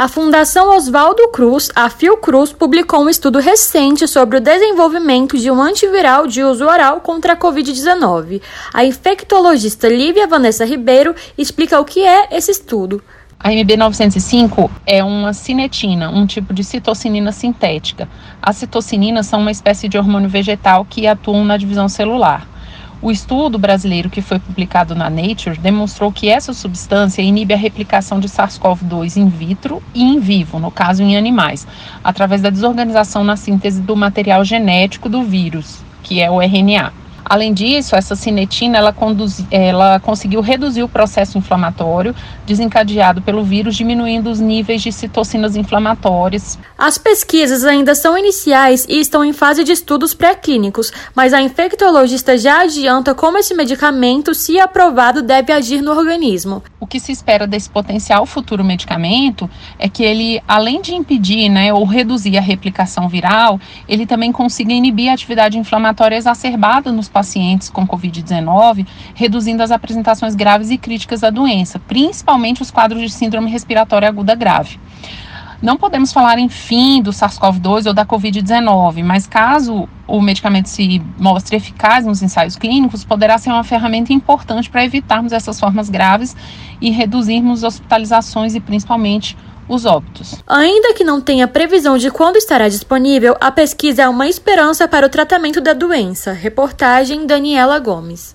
A Fundação Oswaldo Cruz, a Fiocruz, publicou um estudo recente sobre o desenvolvimento de um antiviral de uso oral contra a Covid-19. A infectologista Lívia Vanessa Ribeiro explica o que é esse estudo. A MB905 é uma cinetina, um tipo de citocinina sintética. As citocininas são uma espécie de hormônio vegetal que atuam na divisão celular. O estudo brasileiro que foi publicado na Nature demonstrou que essa substância inibe a replicação de SARS-CoV-2 in vitro e in vivo, no caso em animais, através da desorganização na síntese do material genético do vírus, que é o RNA. Além disso, essa cinetina ela, conduz, ela conseguiu reduzir o processo inflamatório desencadeado pelo vírus, diminuindo os níveis de citocinas inflamatórias. As pesquisas ainda são iniciais e estão em fase de estudos pré-clínicos, mas a infectologista já adianta como esse medicamento, se aprovado, deve agir no organismo. O que se espera desse potencial futuro medicamento é que ele, além de impedir né, ou reduzir a replicação viral, ele também consiga inibir a atividade inflamatória exacerbada nos pacientes com Covid-19, reduzindo as apresentações graves e críticas da doença, principalmente os quadros de síndrome respiratória aguda grave. Não podemos falar em fim do SARS-CoV-2 ou da Covid-19, mas caso o medicamento se mostre eficaz nos ensaios clínicos, poderá ser uma ferramenta importante para evitarmos essas formas graves e reduzirmos hospitalizações e principalmente os óbitos. Ainda que não tenha previsão de quando estará disponível, a pesquisa é uma esperança para o tratamento da doença. Reportagem Daniela Gomes.